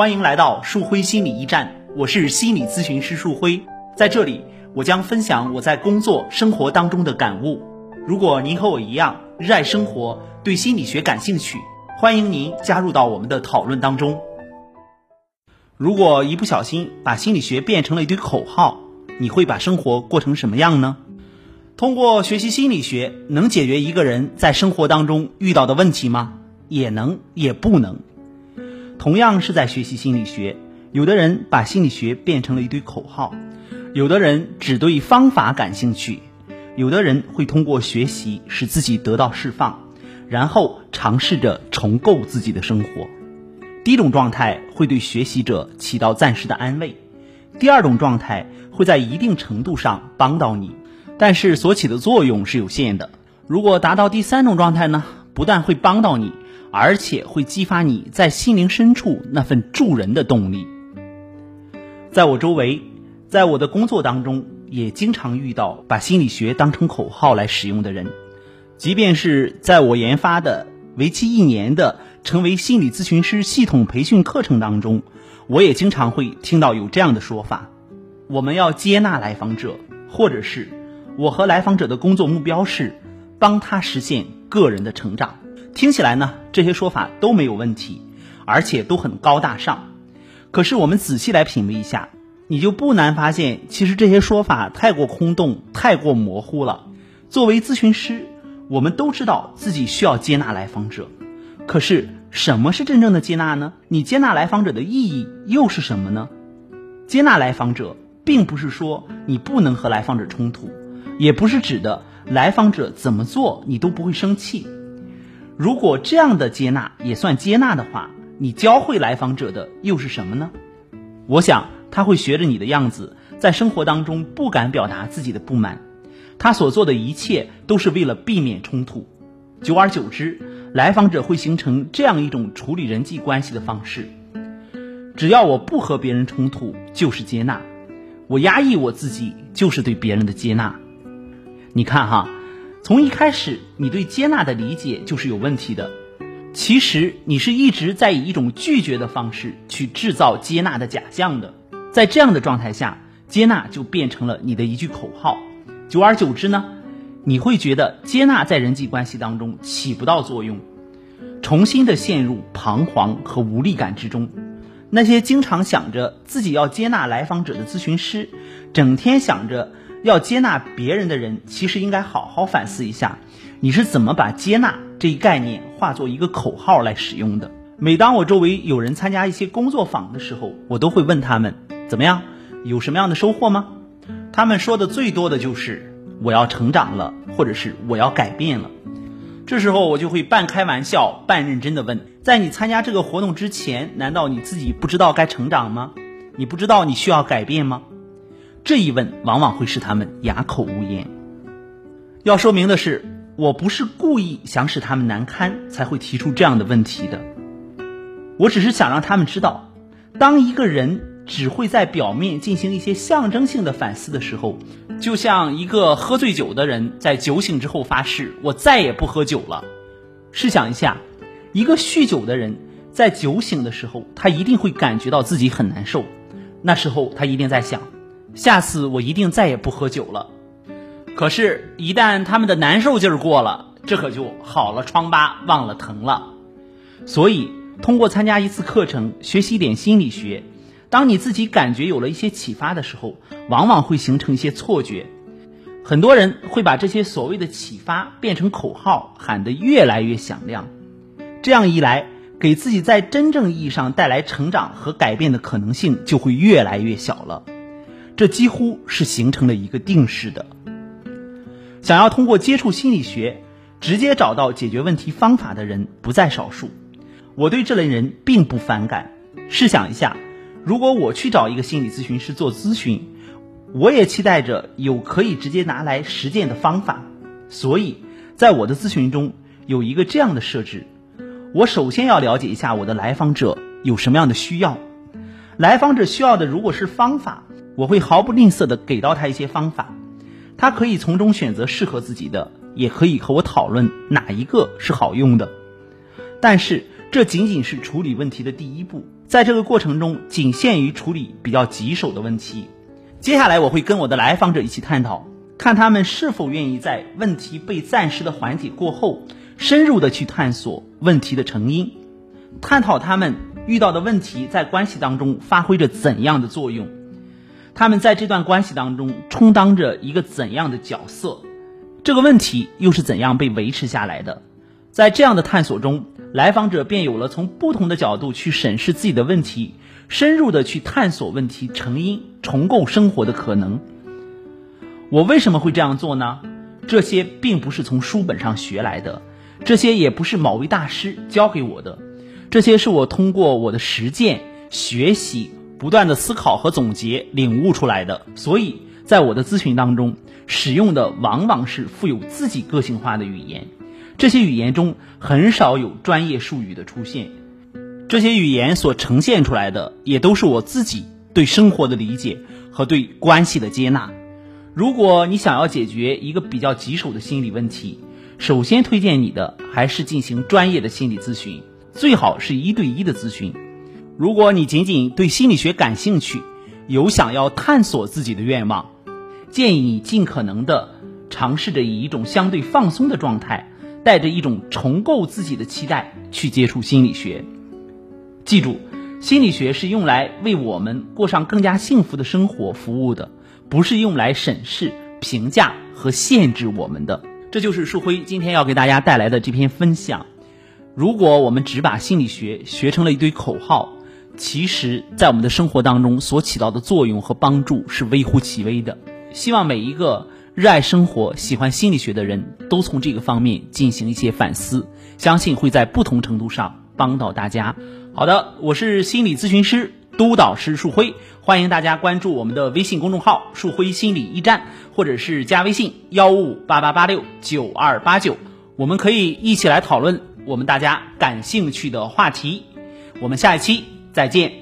欢迎来到树辉心理驿站，我是心理咨询师树辉，在这里我将分享我在工作生活当中的感悟。如果您和我一样热爱生活，对心理学感兴趣，欢迎您加入到我们的讨论当中。如果一不小心把心理学变成了一堆口号，你会把生活过成什么样呢？通过学习心理学，能解决一个人在生活当中遇到的问题吗？也能，也不能。同样是在学习心理学，有的人把心理学变成了一堆口号，有的人只对方法感兴趣，有的人会通过学习使自己得到释放，然后尝试着重构自己的生活。第一种状态会对学习者起到暂时的安慰，第二种状态会在一定程度上帮到你。但是所起的作用是有限的。如果达到第三种状态呢？不但会帮到你，而且会激发你在心灵深处那份助人的动力。在我周围，在我的工作当中，也经常遇到把心理学当成口号来使用的人。即便是在我研发的为期一年的成为心理咨询师系统培训课程当中，我也经常会听到有这样的说法：我们要接纳来访者，或者是。我和来访者的工作目标是帮他实现个人的成长。听起来呢，这些说法都没有问题，而且都很高大上。可是我们仔细来品味一下，你就不难发现，其实这些说法太过空洞，太过模糊了。作为咨询师，我们都知道自己需要接纳来访者，可是什么是真正的接纳呢？你接纳来访者的意义又是什么呢？接纳来访者，并不是说你不能和来访者冲突。也不是指的来访者怎么做你都不会生气。如果这样的接纳也算接纳的话，你教会来访者的又是什么呢？我想他会学着你的样子，在生活当中不敢表达自己的不满，他所做的一切都是为了避免冲突。久而久之，来访者会形成这样一种处理人际关系的方式：只要我不和别人冲突，就是接纳；我压抑我自己，就是对别人的接纳。你看哈，从一开始你对接纳的理解就是有问题的。其实你是一直在以一种拒绝的方式去制造接纳的假象的。在这样的状态下，接纳就变成了你的一句口号。久而久之呢，你会觉得接纳在人际关系当中起不到作用，重新的陷入彷徨和无力感之中。那些经常想着自己要接纳来访者的咨询师，整天想着。要接纳别人的人，其实应该好好反思一下，你是怎么把接纳这一概念化作一个口号来使用的。每当我周围有人参加一些工作坊的时候，我都会问他们怎么样，有什么样的收获吗？他们说的最多的就是我要成长了，或者是我要改变了。这时候我就会半开玩笑半认真的问：在你参加这个活动之前，难道你自己不知道该成长吗？你不知道你需要改变吗？这一问往往会使他们哑口无言。要说明的是，我不是故意想使他们难堪才会提出这样的问题的。我只是想让他们知道，当一个人只会在表面进行一些象征性的反思的时候，就像一个喝醉酒的人在酒醒之后发誓“我再也不喝酒了”。试想一下，一个酗酒的人在酒醒的时候，他一定会感觉到自己很难受。那时候他一定在想。下次我一定再也不喝酒了。可是，一旦他们的难受劲儿过了，这可就好了疮疤忘了疼了。所以，通过参加一次课程，学习一点心理学，当你自己感觉有了一些启发的时候，往往会形成一些错觉。很多人会把这些所谓的启发变成口号，喊得越来越响亮。这样一来，给自己在真正意义上带来成长和改变的可能性就会越来越小了。这几乎是形成了一个定式的。想要通过接触心理学直接找到解决问题方法的人不在少数，我对这类人并不反感。试想一下，如果我去找一个心理咨询师做咨询，我也期待着有可以直接拿来实践的方法。所以，在我的咨询中有一个这样的设置：我首先要了解一下我的来访者有什么样的需要。来访者需要的如果是方法。我会毫不吝啬地给到他一些方法，他可以从中选择适合自己的，也可以和我讨论哪一个是好用的。但是这仅仅是处理问题的第一步，在这个过程中仅限于处理比较棘手的问题。接下来我会跟我的来访者一起探讨，看他们是否愿意在问题被暂时的缓解过后，深入的去探索问题的成因，探讨他们遇到的问题在关系当中发挥着怎样的作用，他们在这段关系当中充当着一个怎样的角色，这个问题又是怎样被维持下来的。在这样的探索中，来访者便有了从不同的角度去审视自己的问题，深入的去探索问题成因，重构生活的可能。我为什么会这样做呢？这些并不是从书本上学来的，这些也不是某位大师教给我的，这些是我通过我的实践、学习、不断的思考和总结领悟出来的。所以在我的咨询当中，使用的往往是富有自己个性化的语言。这些语言中很少有专业术语的出现，这些语言所呈现出来的也都是我自己对生活的理解和对关系的接纳。如果你想要解决一个比较棘手的心理问题，首先推荐你的还是进行专业的心理咨询，最好是一对一的咨询。如果你仅仅对心理学感兴趣，有想要探索自己的愿望，建议你尽可能的尝试着以一种相对放松的状态。带着一种重构自己的期待去接触心理学。记住，心理学是用来为我们过上更加幸福的生活服务的，不是用来审视、评价和限制我们的。这就是树辉今天要给大家带来的这篇分享。如果我们只把心理学学成了一堆口号，其实，在我们的生活当中所起到的作用和帮助是微乎其微的。希望每一个。热爱生活、喜欢心理学的人都从这个方面进行一些反思，相信会在不同程度上帮到大家。好的，我是心理咨询师、督导师树辉，欢迎大家关注我们的微信公众号“树辉心理驿站”，或者是加微信幺五五八八八六九二八九，我们可以一起来讨论我们大家感兴趣的话题。我们下一期再见。